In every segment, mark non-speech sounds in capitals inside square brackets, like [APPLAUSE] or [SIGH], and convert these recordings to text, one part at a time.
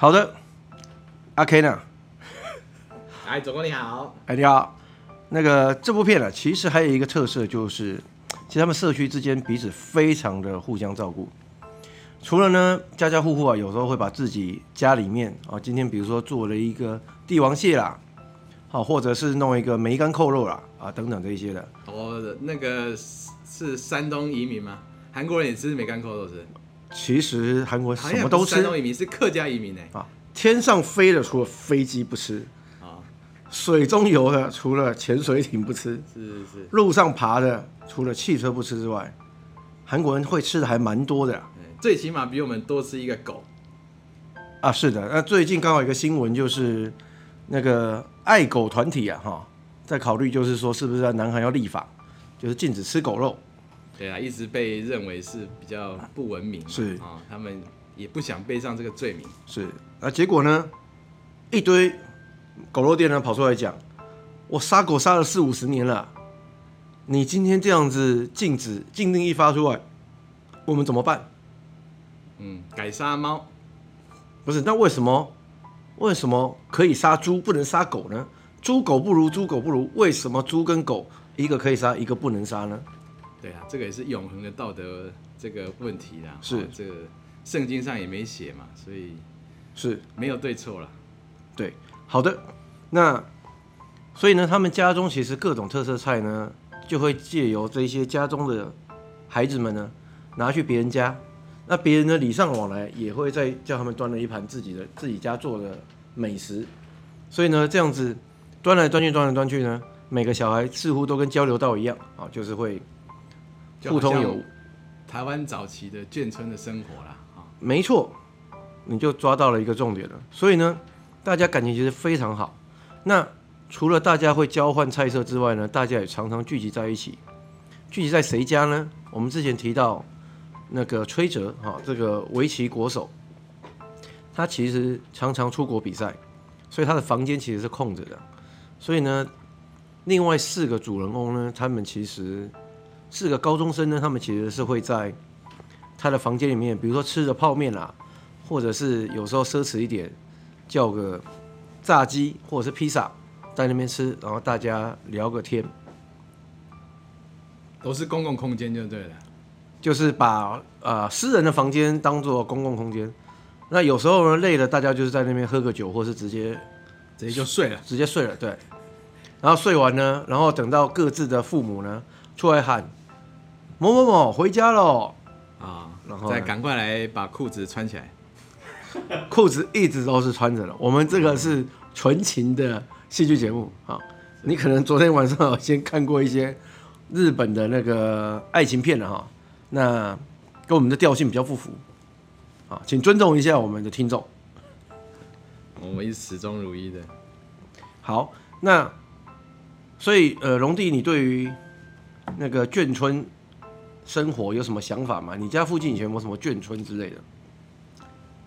好的，阿 K 呢？[LAUGHS] 哎，总工你好。哎，你好。那个这部片呢，其实还有一个特色，就是其实他们社区之间彼此非常的互相照顾。除了呢，家家户户啊，有时候会把自己家里面啊，今天比如说做了一个帝王蟹啦，好，或者是弄一个梅干扣肉啦，啊，等等这一些的。哦，那个是山东移民吗？韩国人也吃梅干扣肉是？其实韩国什么都吃。山东移民是客家移民呢？啊，天上飞的除了飞机不吃，啊，水中游的除了潜水艇不吃，是是是，路上爬的除了汽车不吃之外，韩国人会吃的还蛮多的。最起码比我们多吃一个狗。啊，是的。那最近刚好有一个新闻，就是那个爱狗团体啊，哈，在考虑就是说，是不是在南韩要立法，就是禁止吃狗肉。对啊，一直被认为是比较不文明，是啊，他们也不想背上这个罪名。是，啊结果呢，一堆狗肉店呢跑出来讲，我杀狗杀了四五十年了，你今天这样子禁止禁令一发出来，我们怎么办？嗯，改杀猫，不是？那为什么为什么可以杀猪不能杀狗呢？猪狗不如，猪狗不如，为什么猪跟狗一个可以杀，一个不能杀呢？对啊，这个也是永恒的道德这个问题啦。是，这个圣经上也没写嘛，所以是没有对错了。对，好的，那所以呢，他们家中其实各种特色菜呢，就会借由这些家中的孩子们呢，拿去别人家，那别人呢礼尚往来，也会再叫他们端了一盘自己的自己家做的美食，所以呢，这样子端来端去，端来端去呢，每个小孩似乎都跟交流道一样啊，就是会。互通有无，台湾早期的眷村的生活啦，啊，没错，你就抓到了一个重点了。所以呢，大家感情其实非常好。那除了大家会交换菜色之外呢，大家也常常聚集在一起。聚集在谁家呢？我们之前提到那个崔哲哈，这个围棋国手，他其实常常出国比赛，所以他的房间其实是空着的。所以呢，另外四个主人翁呢，他们其实。四个高中生呢，他们其实是会在他的房间里面，比如说吃着泡面啦，或者是有时候奢侈一点，叫个炸鸡或者是披萨在那边吃，然后大家聊个天，都是公共空间就对了，就是把啊、呃、私人的房间当做公共空间。那有时候呢累了，大家就是在那边喝个酒，或是直接直接就睡了，直接睡了，对。然后睡完呢，然后等到各自的父母呢出来喊。某某某回家喽啊，然后再赶快来把裤子穿起来。[LAUGHS] 裤子一直都是穿着的。我们这个是纯情的戏剧节目啊。你可能昨天晚上先看过一些日本的那个爱情片了哈。那跟我们的调性比较不符啊，请尊重一下我们的听众。我们是始终如一的。好，那所以呃，龙弟，你对于那个眷村生活有什么想法吗？你家附近以前有没有什么眷村之类的？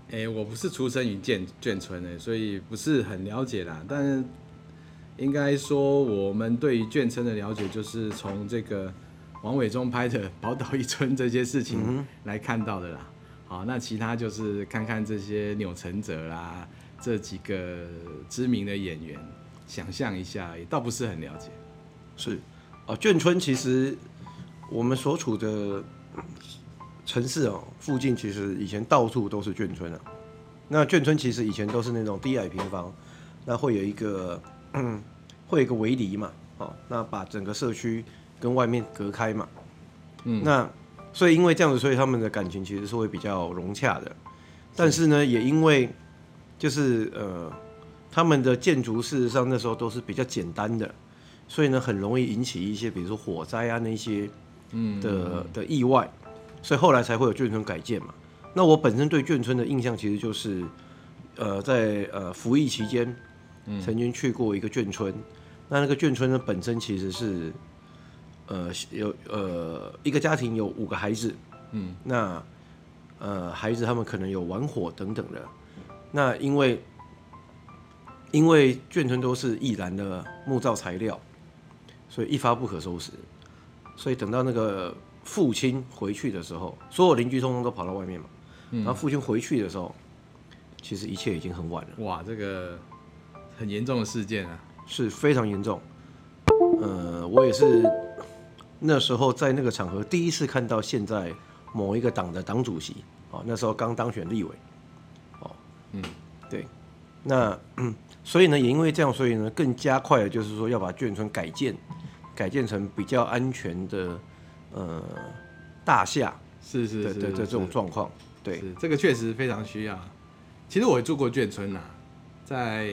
哎、欸，我不是出生于眷眷村的，所以不是很了解啦。但是应该说，我们对于眷村的了解，就是从这个王伟忠拍的《宝岛一村》这些事情来看到的啦。好，那其他就是看看这些钮承泽啦，这几个知名的演员，想象一下，也倒不是很了解。是啊，眷村其实。我们所处的城市哦，附近其实以前到处都是眷村啊。那眷村其实以前都是那种低矮平房，那会有一个 [CLEARS THROAT] 会有一个围篱嘛，哦，那把整个社区跟外面隔开嘛。嗯，那所以因为这样子，所以他们的感情其实是会比较融洽的。但是呢，也因为就是呃，他们的建筑事实上那时候都是比较简单的，所以呢，很容易引起一些比如说火灾啊那些。嗯的的意外，所以后来才会有眷村改建嘛。那我本身对眷村的印象其实就是，呃，在呃服役期间，曾经去过一个眷村。那那个眷村呢，本身其实是，呃有呃一个家庭有五个孩子，嗯，那呃孩子他们可能有玩火等等的。那因为因为眷村都是易燃的木造材料，所以一发不可收拾。所以等到那个父亲回去的时候，所有邻居通通都跑到外面嘛。然后父亲回去的时候，其实一切已经很晚了。哇，这个很严重的事件啊，是非常严重。呃，我也是那时候在那个场合第一次看到现在某一个党的党主席哦，那时候刚当选立委，哦，嗯，对，那嗯，所以呢，也因为这样，所以呢，更加快的就是说要把眷村改建，改建成比较安全的呃大厦，是是是，这种状况，对，这个确实非常需要。其实我也住过眷村呐，在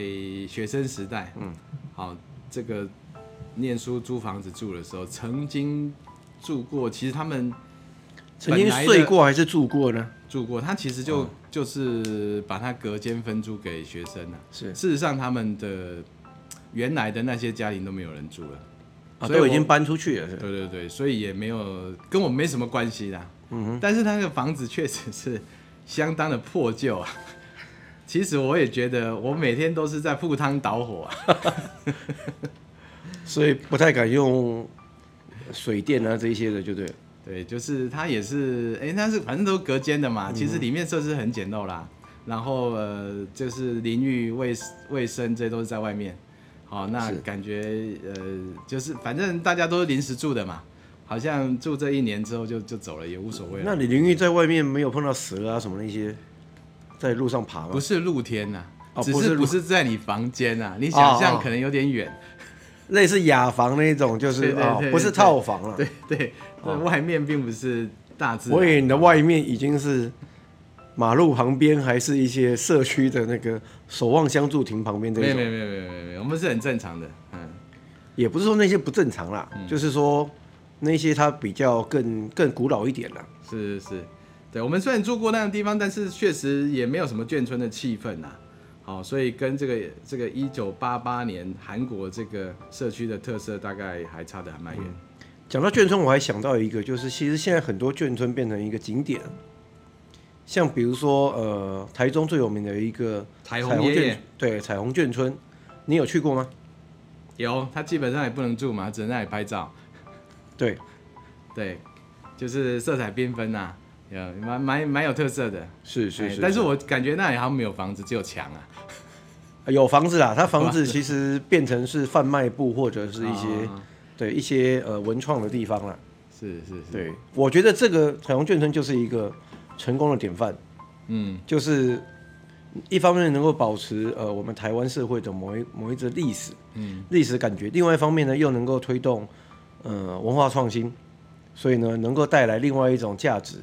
学生时代，嗯，好，这个。念书租房子住的时候，曾经住过。其实他们曾经睡过还是住过呢？住过。他其实就、哦、就是把他隔间分租给学生了。是。事实上，他们的原来的那些家庭都没有人住了，啊，都已经搬出去了。对对对，所以也没有跟我没什么关系啦。嗯哼。但是他那个房子确实是相当的破旧啊。[LAUGHS] 其实我也觉得，我每天都是在赴汤蹈火啊。[LAUGHS] 所以不太敢用水电啊这一些的，就对。对，就是它也是，哎、欸，它是反正都隔间的嘛，嗯、其实里面设施很简陋啦。然后呃，就是淋浴、卫卫生这些都是在外面。好，那感觉呃，就是反正大家都是临时住的嘛，好像住这一年之后就就走了也无所谓。那你淋浴在外面没有碰到蛇啊什么那些在路上爬吗？不是露天呐、啊哦，只是不是在你房间啊？你想象可能有点远。哦哦类似雅房那种，就是哦，不是套房了。对对，外面并不是大自然。我以为你的外面已经是马路旁边，还是一些社区的那个守望相助亭旁边这种。没有没有没有没有没有，我们是很正常的。嗯，也不是说那些不正常啦，就是说那些它比较更更古老一点啦。是是是，对，我们虽然住过那个地方，但是确实也没有什么眷村的气氛呐。哦，所以跟这个这个一九八八年韩国这个社区的特色大概还差得还蛮远。讲到眷村，我还想到一个，就是其实现在很多眷村变成一个景点，像比如说呃，台中最有名的一个彩虹爷爷，对，彩虹眷村，你有去过吗？有，他基本上也不能住嘛，只能在那里拍照。对，对，就是色彩缤纷呐。有蛮蛮蛮有特色的，是是是，是，但是我感觉那里好像没有房子，只有墙啊。有房子啊，它房子 [LAUGHS] 其实变成是贩卖部或者是一些、哦、对一些呃文创的地方了。是是是，对，我觉得这个彩虹眷村就是一个成功的典范。嗯，就是一方面能够保持呃我们台湾社会的某一某一则历史，嗯，历史感觉；另外一方面呢，又能够推动呃文化创新，所以呢，能够带来另外一种价值。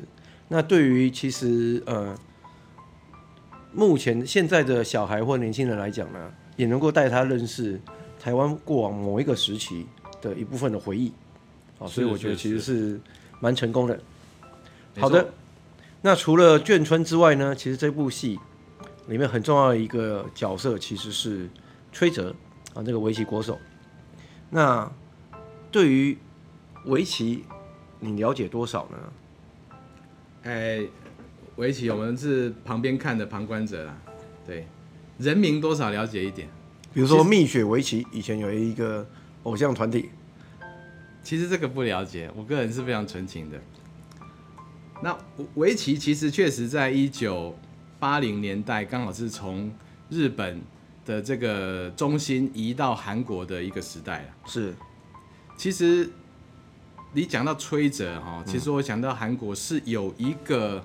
那对于其实呃，目前现在的小孩或年轻人来讲呢，也能够带他认识台湾过往某一个时期的一部分的回忆，好，所以我觉得其实是蛮成功的。好的，那除了眷村之外呢，其实这部戏里面很重要的一个角色其实是崔哲啊，这个围棋国手。那对于围棋，你了解多少呢？哎，围棋我们是旁边看的旁观者啦，对，人名多少了解一点。比如说蜜雪围棋以前有一个偶像团体，其实这个不了解，我个人是非常纯情的。那围棋其实确实在一九八零年代，刚好是从日本的这个中心移到韩国的一个时代了。是，其实。你讲到崔哲哈，其实我想到韩国是有一个，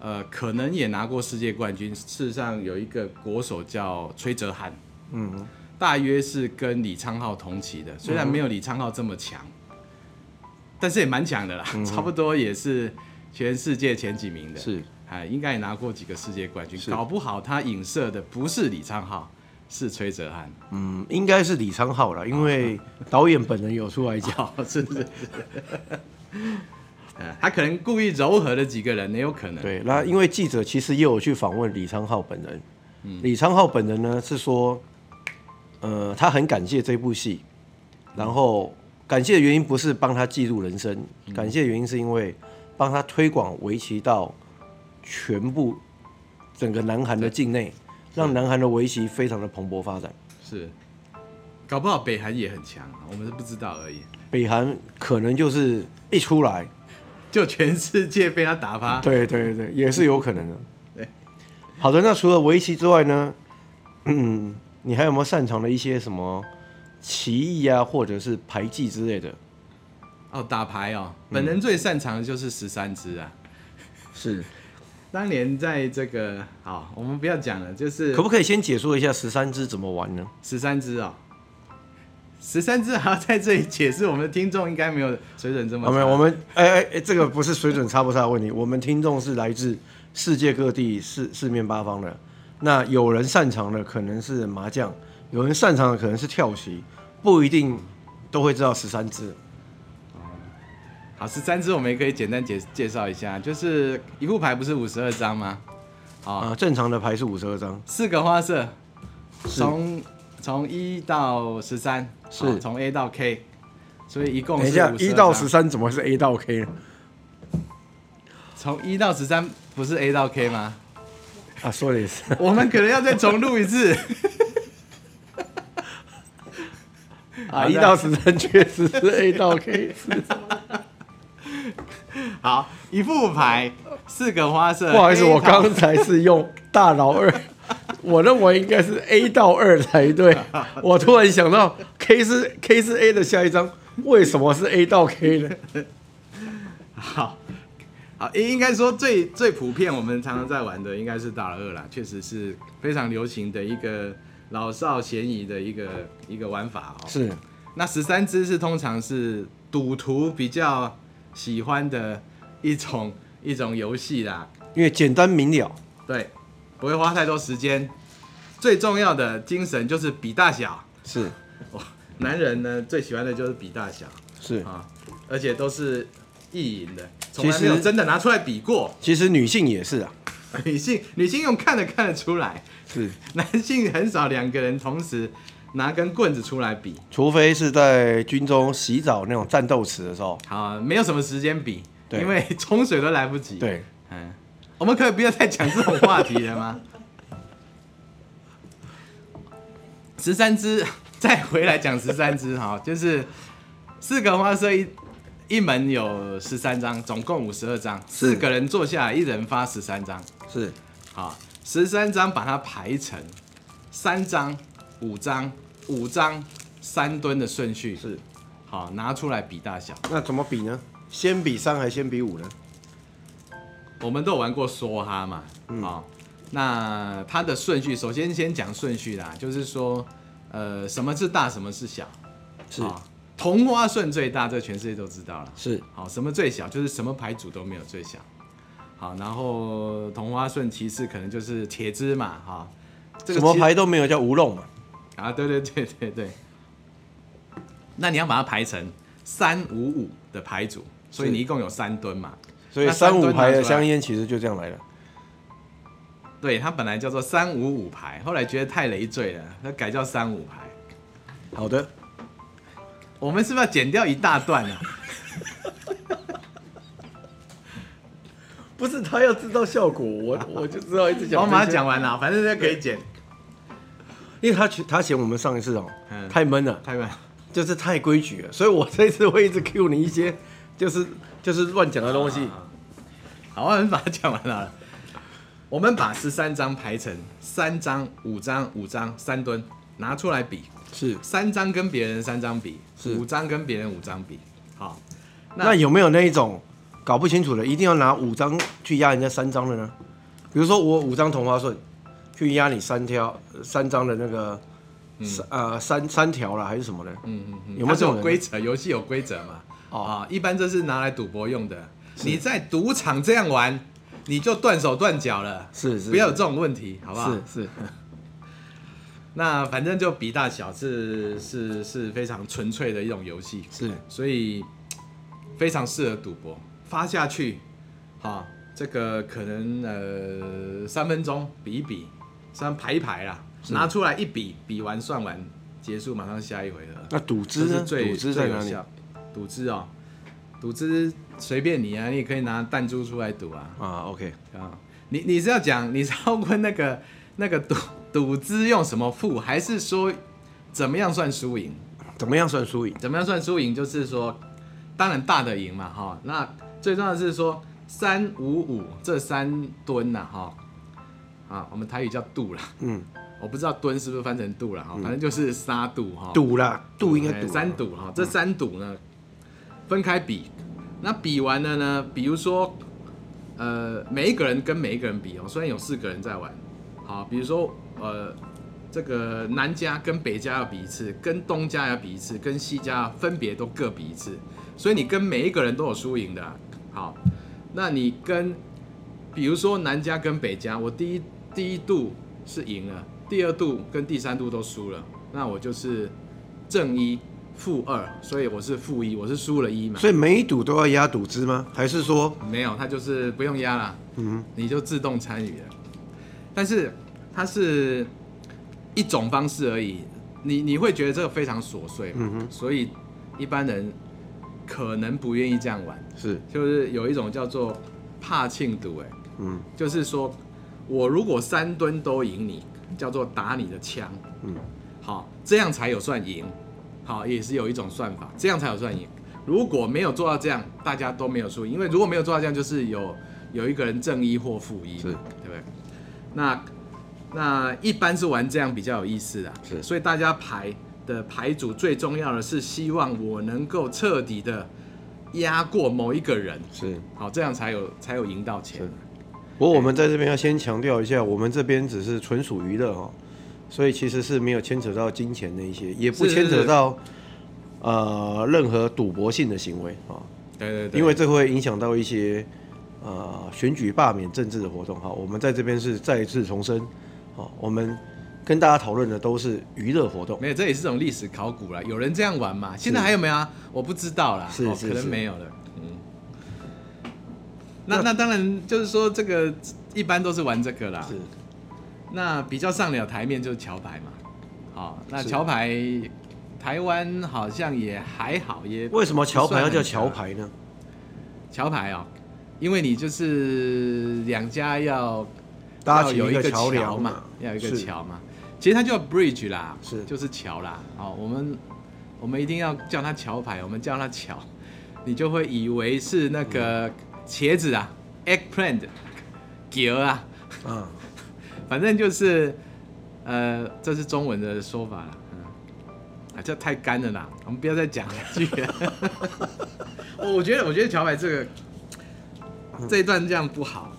呃，可能也拿过世界冠军。事实上有一个国手叫崔哲翰，嗯，大约是跟李昌镐同期的，虽然没有李昌镐这么强，但是也蛮强的啦，[LAUGHS] 差不多也是全世界前几名的，是，哎，应该也拿过几个世界冠军，搞不好他影射的不是李昌浩。是崔哲翰，嗯，应该是李昌浩了，因为 [LAUGHS] 导演本人有出来讲，是不是？[LAUGHS] 他可能故意柔和了几个人，也有可能。对，那因为记者其实也有去访问李昌浩本人，嗯，李昌浩本人呢是说，呃，他很感谢这部戏，然后感谢的原因不是帮他记录人生，感谢的原因是因为帮他推广围棋到全部整个南韩的境内。让南韩的围棋非常的蓬勃发展，是，搞不好北韩也很强，我们是不知道而已。北韩可能就是一出来，就全世界被他打趴。[LAUGHS] 对对对，也是有可能的。对，好的，那除了围棋之外呢？嗯，你还有没有擅长的一些什么棋艺啊，或者是牌技之类的？哦，打牌哦，本人最擅长的就是十三支啊。是，当年在这个好，我们不要讲了，就是可不可以先解说一下十三支怎么玩呢？十三支哦，十三支还要在这里解释，我们的听众应该没有水准这么。没有，我们哎哎哎，这个不是水准差不差的问题，[LAUGHS] 我们听众是来自世界各地四四面八方的。那有人擅长的可能是麻将，有人擅长的可能是跳棋，不一定都会知道十三支。好，十三支我们也可以简单介介绍一下，就是一副牌不是五十二张吗？啊、呃，正常的牌是五十二张，四个花色，从从一到十三，是从 A 到 K，所以一共是等一下一到十三怎么会是 A 到 K 呢？从一到十三不是 A 到 K 吗？啊，说的也是，[LAUGHS] 我们可能要再重录一次。[LAUGHS] 啊，一到十三确实是 A 到 K。[LAUGHS] 好，一副牌，四个花色。不好意思，我刚才是用大老二，我认为应该是 A 到二才对。我突然想到，K 是 K 是 A 的下一张，为什么是 A 到 K 呢？好，好，应应该说最最普遍，我们常常在玩的应该是大老二啦，确实是非常流行的一个老少咸宜的一个一个玩法哦。是，那十三支是通常是赌徒比较喜欢的一种一种游戏啦，因为简单明了，对，不会花太多时间。最重要的精神就是比大小，是，[LAUGHS] 哦，男人呢最喜欢的就是比大小，是。啊，而且都是意淫的，从来没有真的拿出来比过。其实女性也是啊，[LAUGHS] 女性女性用看的看得出来，是，[LAUGHS] 男性很少两个人同时。拿根棍子出来比，除非是在军中洗澡那种战斗池的时候。好，没有什么时间比，因为 [LAUGHS] 冲水都来不及。对，嗯，我们可以不要再讲这种话题了吗？[LAUGHS] 十三只，再回来讲十三只哈，就是四个花色一一门有十三张，总共五十二张，四个人坐下来，一人发十三张，是，好，十三张把它排成三张。五张，五张三吨的顺序是，好，拿出来比大小。那怎么比呢？先比三还是先比五呢？我们都有玩过梭哈嘛，嗯，好，那它的顺序，首先先讲顺序啦，就是说，呃，什么是大，什么是小？是，同花顺最大，这全世界都知道了。是，好，什么最小？就是什么牌组都没有最小。好，然后同花顺其次可能就是铁支嘛，哈，这个什么牌都没有叫无弄嘛。啊，对对对对对，那你要把它排成三五五的牌组，所以你一共有三吨嘛，所以三五牌的香烟其实就这样来的。对，它本来叫做三五五牌，后来觉得太累赘了，它改叫三五牌。好的，我们是不是要剪掉一大段啊？不是，他要制造效果，我 [LAUGHS] 我就知道一直讲。我马上讲完了，反正这可以剪。因为他他嫌我们上一次哦、喔嗯、太闷了，太闷，就是太规矩了，所以我这次会一直 cue 你一些就是就是乱讲的东西。好，我们把它讲完了。我们把十三张排成三张、五张、五张、三吨，拿出来比。是三张跟别人三张比，是五张跟别人五张比。好，那，那有没有那一种搞不清楚的，一定要拿五张去压人家三张的呢？比如说我五张同花顺。去压你三条三张的那个，三、嗯、呃三三条了还是什么呢？嗯嗯嗯，有没有这种规则？游戏有规则嘛？哦啊，一般这是拿来赌博用的。你在赌场这样玩，你就断手断脚了。是是，不要有这种问题，好不好？是是。[LAUGHS] 那反正就比大小是是是非常纯粹的一种游戏，是，所以非常适合赌博，发下去，好，这个可能呃三分钟比一比。三排一排啦，拿出来一比，比完算完结束，马上下一回合。那赌资呢？赌资在哪里？赌资哦，赌资随便你啊，你也可以拿弹珠出来赌啊。啊，OK 啊，你你是要讲你是要问那个 [LAUGHS] 那个赌赌资用什么付，还是说怎么样算输赢？怎么样算输赢？怎么样算输赢？就是说，当然大的赢嘛，哈。那最重要的是说三五五这三吨呐，哈。啊，我们台语叫度啦，嗯，我不知道吨是不是翻成度了哈，反正就是三度哈，赌啦，赌应该赌三赌哈，这三赌呢分开比，那比完了呢，比如说呃每一个人跟每一个人比哦，虽然有四个人在玩，好，比如说呃这个南家跟北家要比一次，跟东家要比一次，跟西家分别都各比一次，所以你跟每一个人都有输赢的，好，那你跟比如说南家跟北家，我第一。第一度是赢了，第二度跟第三度都输了，那我就是正一负二，所以我是负一，我是输了一嘛。所以每一赌都要压赌资吗？还是说没有？他就是不用压了，嗯，你就自动参与了。但是它是一种方式而已，你你会觉得这个非常琐碎，嗯哼，所以一般人可能不愿意这样玩，是，就是有一种叫做怕庆赌，哎，嗯，就是说。我如果三吨都赢你，叫做打你的枪，嗯，好，这样才有算赢，好，也是有一种算法，这样才有算赢。如果没有做到这样，大家都没有输赢，因为如果没有做到这样，就是有有一个人正一或负一，对不对？那那一般是玩这样比较有意思的，是，所以大家排的牌组最重要的是希望我能够彻底的压过某一个人，是，好，这样才有才有赢到钱。不过我们在这边要先强调一下，我们这边只是纯属娱乐哈，所以其实是没有牵扯到金钱的一些，也不牵扯到呃任何赌博性的行为啊。对对对，因为这会影响到一些呃选举、罢免、政治的活动哈。我们在这边是再一次重申，好，我们跟大家讨论的都是娱乐活动。没有，这也是种历史考古了。有人这样玩吗？现在还有没有啊？我不知道啦，是，是，是，可能没有了。那那当然就是说，这个一般都是玩这个啦。是。那比较上了台面就是桥牌嘛。好，那桥牌台湾好像也还好，也为什么桥牌要叫桥牌呢？桥牌哦，因为你就是两家要搭起一个桥梁嘛，要有一个桥嘛。其实它叫 bridge 啦，是就是桥啦。好，我们我们一定要叫它桥牌，我们叫它桥，你就会以为是那个。茄子啊，eggplant，[LAUGHS] 桔啊，嗯，反正就是，呃，这是中文的说法了，嗯，啊，这太干了啦，我们不要再讲了。[LAUGHS] 我觉得，我觉得桥牌这个这一段这样不好，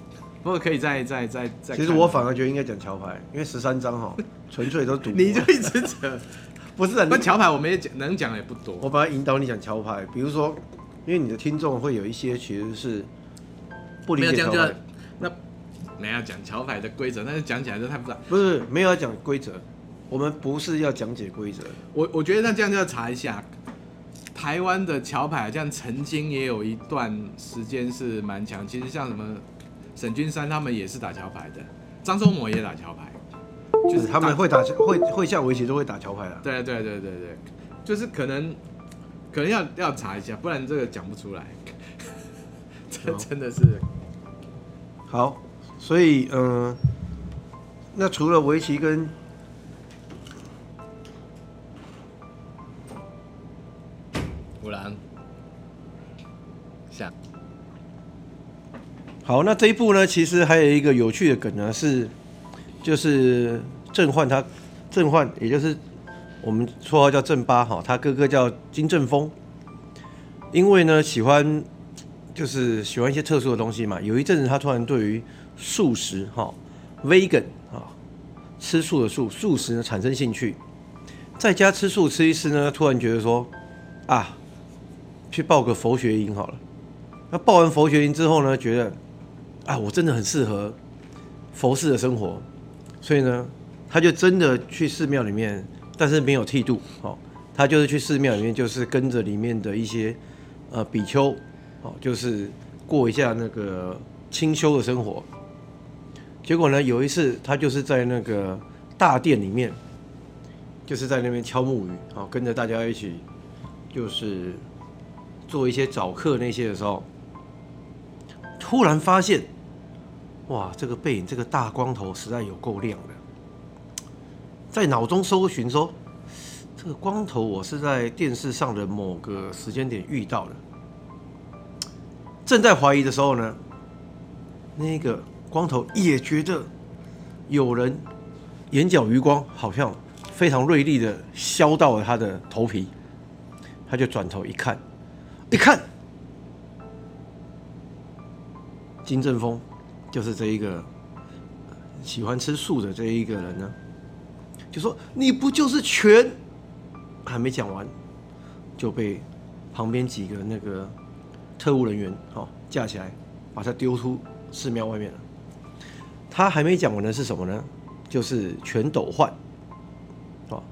不过可以再再再再。其实我反而觉得应该讲桥牌，因为十三张哈，[LAUGHS] 纯粹都赌。你就一直扯，[LAUGHS] 不是？那桥牌我们也讲能讲也不多。我把它引导你讲桥牌，比如说，因为你的听众会有一些其实是。不理解桥牌，那没有讲桥牌的规则，但是讲起来就太复杂。不是没有要讲规则，我们不是要讲解规则。我我觉得那这样就要查一下，台湾的桥牌好像曾经也有一段时间是蛮强。其实像什么沈君山他们也是打桥牌的，张忠谋也打桥牌，就是他们会打会会下围棋都会打桥牌的。对对对对对，就是可能可能要要查一下，不然这个讲不出来。[LAUGHS] 这真的是。好，所以嗯、呃，那除了围棋跟五郎，下，好，那这一步呢，其实还有一个有趣的梗呢，是就是郑焕他郑焕，也就是我们绰号叫郑八哈，他哥哥叫金正峰，因为呢喜欢。就是喜欢一些特殊的东西嘛。有一阵子，他突然对于素食哈，vegan 啊，吃素的素素食呢产生兴趣，在家吃素吃一吃呢，突然觉得说啊，去报个佛学营好了。那报完佛学营之后呢，觉得啊，我真的很适合佛寺的生活，所以呢，他就真的去寺庙里面，但是没有剃度，哦，他就是去寺庙里面，就是跟着里面的一些呃比丘。哦，就是过一下那个清修的生活。结果呢，有一次他就是在那个大殿里面，就是在那边敲木鱼，啊，跟着大家一起，就是做一些早课那些的时候，突然发现，哇，这个背影，这个大光头实在有够亮的。在脑中搜寻说，这个光头我是在电视上的某个时间点遇到的。正在怀疑的时候呢，那个光头也觉得有人眼角余光好像非常锐利的削到了他的头皮，他就转头一看，一看，金正峰就是这一个喜欢吃素的这一个人呢，就说你不就是全？还没讲完就被旁边几个那个特务人员哦架起来，把他丢出寺庙外面了。他还没讲完的是什么呢？就是全斗焕，啊，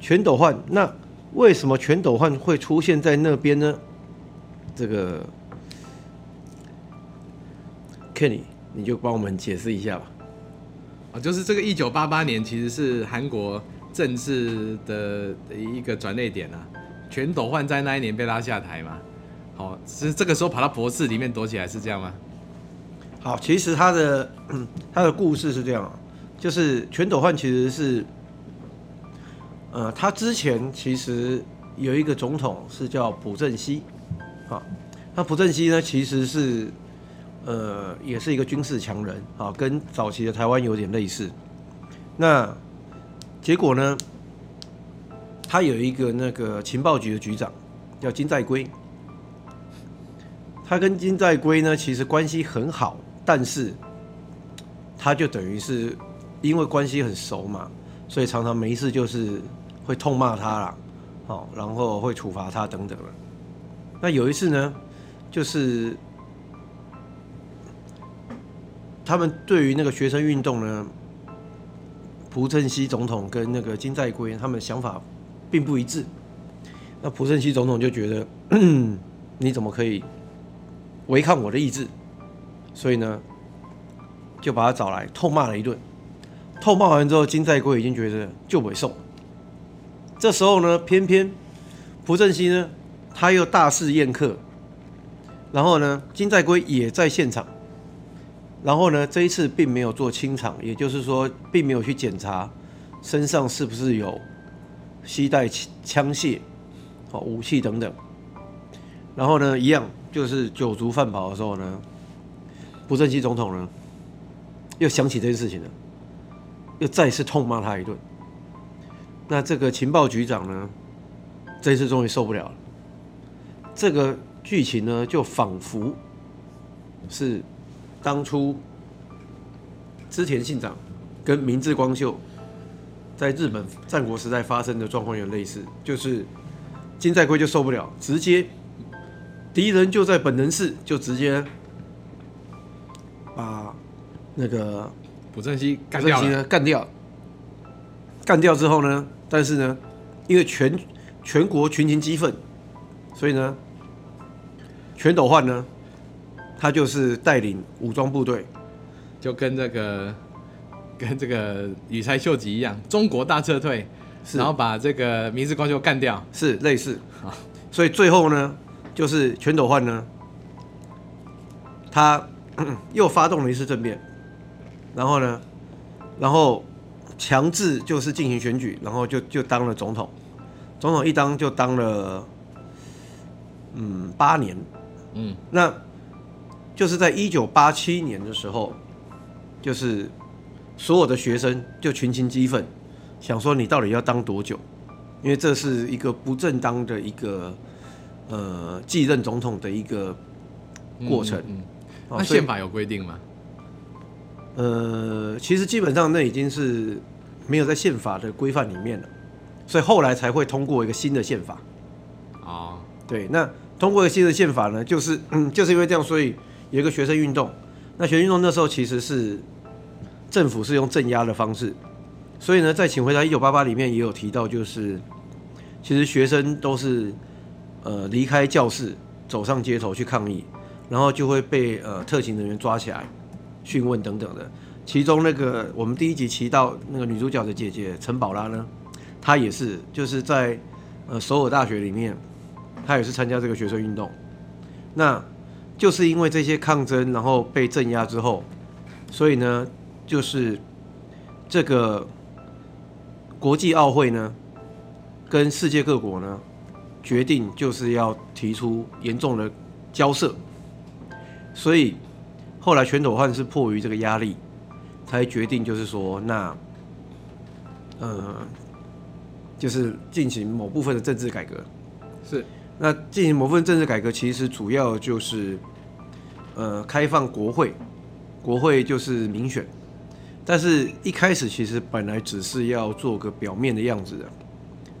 全斗焕。那为什么全斗焕会出现在那边呢？这个 Kenny，你就帮我们解释一下吧。啊，就是这个一九八八年，其实是韩国政治的一个转捩点啊。全斗焕在那一年被拉下台嘛。好，是这个时候跑到博士里面躲起来，是这样吗？好，其实他的 [CLEARS THROAT] 他的故事是这样，就是全斗焕其实是，呃，他之前其实有一个总统是叫朴正熙，啊，那朴正熙呢其实是，呃，也是一个军事强人，啊，跟早期的台湾有点类似。那结果呢，他有一个那个情报局的局长叫金在圭，他跟金在圭呢其实关系很好。但是，他就等于是因为关系很熟嘛，所以常常没事就是会痛骂他啦，好，然后会处罚他等等的。那有一次呢，就是他们对于那个学生运动呢，朴正熙总统跟那个金在圭他们想法并不一致。那朴正熙总统就觉得，[CLEARS THROAT] 你怎么可以违抗我的意志？所以呢，就把他找来痛骂了一顿。痛骂完之后，金在圭已经觉得就尾送。这时候呢，偏偏朴正熙呢，他又大肆宴客。然后呢，金在圭也在现场。然后呢，这一次并没有做清场，也就是说，并没有去检查身上是不是有携带枪械、哦武器等等。然后呢，一样就是酒足饭饱的时候呢。朴正熙总统呢，又想起这件事情了，又再次痛骂他一顿。那这个情报局长呢，这次终于受不了了。这个剧情呢，就仿佛是当初织田信长跟明智光秀在日本战国时代发生的状况有类似，就是金在圭就受不了，直接敌人就在本能寺，就直接。把那个朴正熙干掉了，干掉，干掉之后呢？但是呢，因为全全国群情激愤，所以呢，全斗焕呢，他就是带领武装部队，就跟这个跟这个羽柴秀吉一样，中国大撤退，是然后把这个明治光秀干掉，是类似啊。所以最后呢，就是全斗焕呢，他。[CLEARS THROAT] 又发动了一次政变，然后呢，然后强制就是进行选举，然后就就当了总统，总统一当就当了，嗯，八年，嗯，那就是在一九八七年的时候，就是所有的学生就群情激愤，想说你到底要当多久？因为这是一个不正当的一个呃继任总统的一个过程。嗯嗯那宪法有规定吗？呃，其实基本上那已经是没有在宪法的规范里面了，所以后来才会通过一个新的宪法。哦，对，那通过一个新的宪法呢，就是嗯，[CLEARS THROAT] 就是因为这样，所以有一个学生运动。那学生运动那时候其实是政府是用镇压的方式，所以呢，在请回答一九八八里面也有提到，就是其实学生都是呃离开教室走上街头去抗议。然后就会被呃特勤人员抓起来讯问等等的，其中那个我们第一集提到那个女主角的姐姐陈宝拉呢，她也是就是在呃首尔大学里面，她也是参加这个学生运动，那就是因为这些抗争，然后被镇压之后，所以呢就是这个国际奥会呢跟世界各国呢决定就是要提出严重的交涉。所以后来全斗焕是迫于这个压力，才决定就是说，那呃，就是进行某部分的政治改革。是。那进行某部分政治改革，其实主要就是呃，开放国会，国会就是民选。但是，一开始其实本来只是要做个表面的样子的，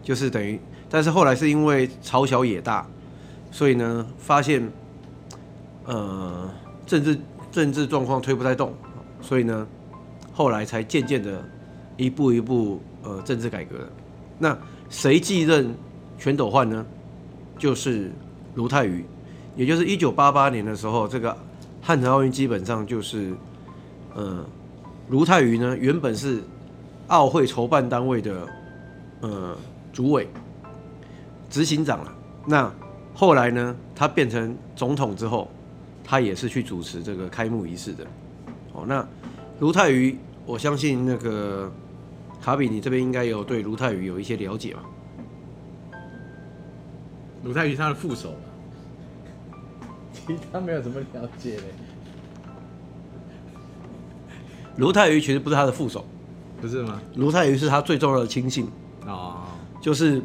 就是等于，但是后来是因为朝小野大，所以呢，发现，呃，政治政治状况推不太动，所以呢，后来才渐渐的，一步一步呃政治改革。那谁继任全斗焕呢？就是卢泰愚，也就是一九八八年的时候，这个汉城奥运基本上就是，呃。卢泰愚呢，原本是奥会筹办单位的呃主委、执行长了。那后来呢，他变成总统之后，他也是去主持这个开幕仪式的。哦，那卢泰愚，我相信那个卡比，你这边应该有对卢泰愚有一些了解吧？卢泰愚他的副手，其他没有什么了解嘞。卢泰愚其实不是他的副手，不是吗？卢泰愚是他最重要的亲信哦，就是